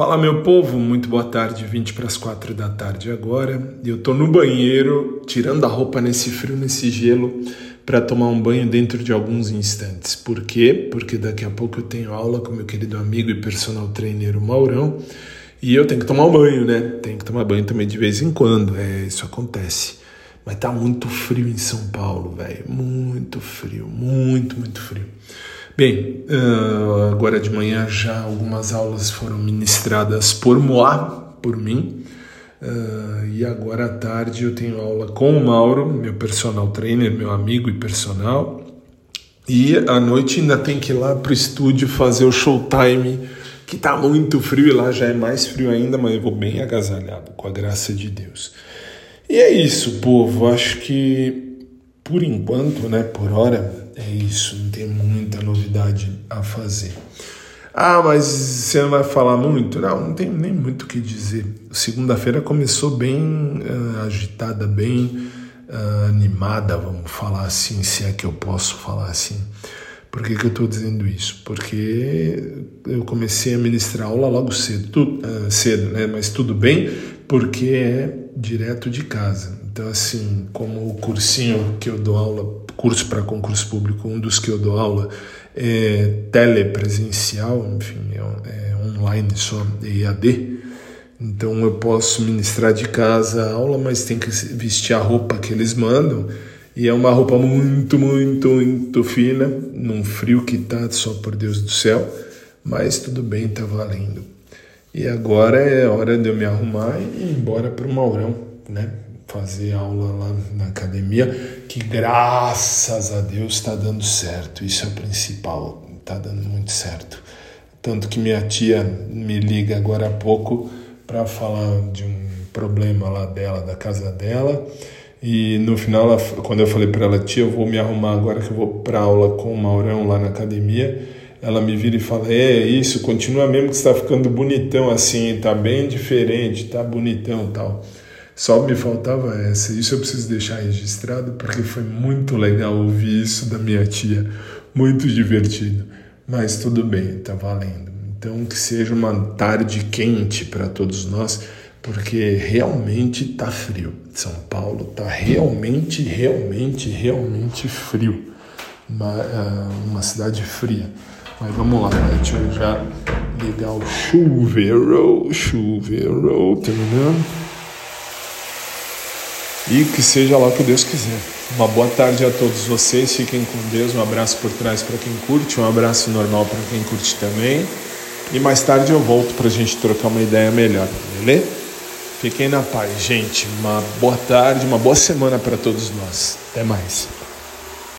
Fala meu povo, muito boa tarde, 20 para as 4 da tarde agora. Eu tô no banheiro, tirando a roupa nesse frio, nesse gelo, para tomar um banho dentro de alguns instantes. Por quê? Porque daqui a pouco eu tenho aula com meu querido amigo e personal trainer Maurão, e eu tenho que tomar um banho, né? Tenho que tomar banho também de vez em quando, é, isso acontece. Mas tá muito frio em São Paulo, velho, muito frio, muito, muito frio. Bem, uh, agora de manhã já algumas aulas foram ministradas por Moá, por mim, uh, e agora à tarde eu tenho aula com o Mauro, meu personal trainer, meu amigo e personal, e à noite ainda tem que ir lá pro estúdio fazer o showtime, que tá muito frio e lá já é mais frio ainda, mas eu vou bem agasalhado, com a graça de Deus. E é isso, povo, acho que por enquanto, né, por hora, é isso, não tem muita novidade a fazer. Ah, mas você não vai falar muito? Não, não tem nem muito o que dizer. Segunda-feira começou bem uh, agitada, bem uh, animada, vamos falar assim, se é que eu posso falar assim. Por que, que eu estou dizendo isso? Porque eu comecei a ministrar aula logo cedo, tu, uh, cedo, né? Mas tudo bem, porque é direto de casa. Então, assim, como o cursinho que eu dou aula, curso para concurso público, um dos que eu dou aula é telepresencial, enfim, é, é online só, EAD. Então, eu posso ministrar de casa a aula, mas tem que vestir a roupa que eles mandam. E é uma roupa muito, muito, muito fina, num frio que tá só por Deus do céu, mas tudo bem, tá valendo. E agora é hora de eu me arrumar e ir embora para o Maurão, né? fazer aula lá na academia, que graças a Deus está dando certo. Isso é o principal, está dando muito certo. Tanto que minha tia me liga agora há pouco para falar de um problema lá dela, da casa dela. E no final, quando eu falei para ela, tia, eu vou me arrumar agora que eu vou para aula com o Maurão lá na academia, ela me vira e fala: É isso, continua mesmo que está ficando bonitão assim, tá bem diferente, tá bonitão tal. Só me faltava essa. Isso eu preciso deixar registrado porque foi muito legal ouvir isso da minha tia. Muito divertido. Mas tudo bem, tá valendo. Então que seja uma tarde quente para todos nós, porque realmente tá frio. São Paulo tá realmente, realmente, realmente frio. Uma, ah, uma cidade fria. Mas vamos lá, deixa eu já ligar o chuveiro, chuveiro, terminando e que seja lá o que Deus quiser. Uma boa tarde a todos vocês, fiquem com Deus, um abraço por trás para quem curte, um abraço normal para quem curte também. E mais tarde eu volto para a gente trocar uma ideia melhor, beleza? Fiquem na paz, gente. Uma boa tarde, uma boa semana para todos nós. Até mais.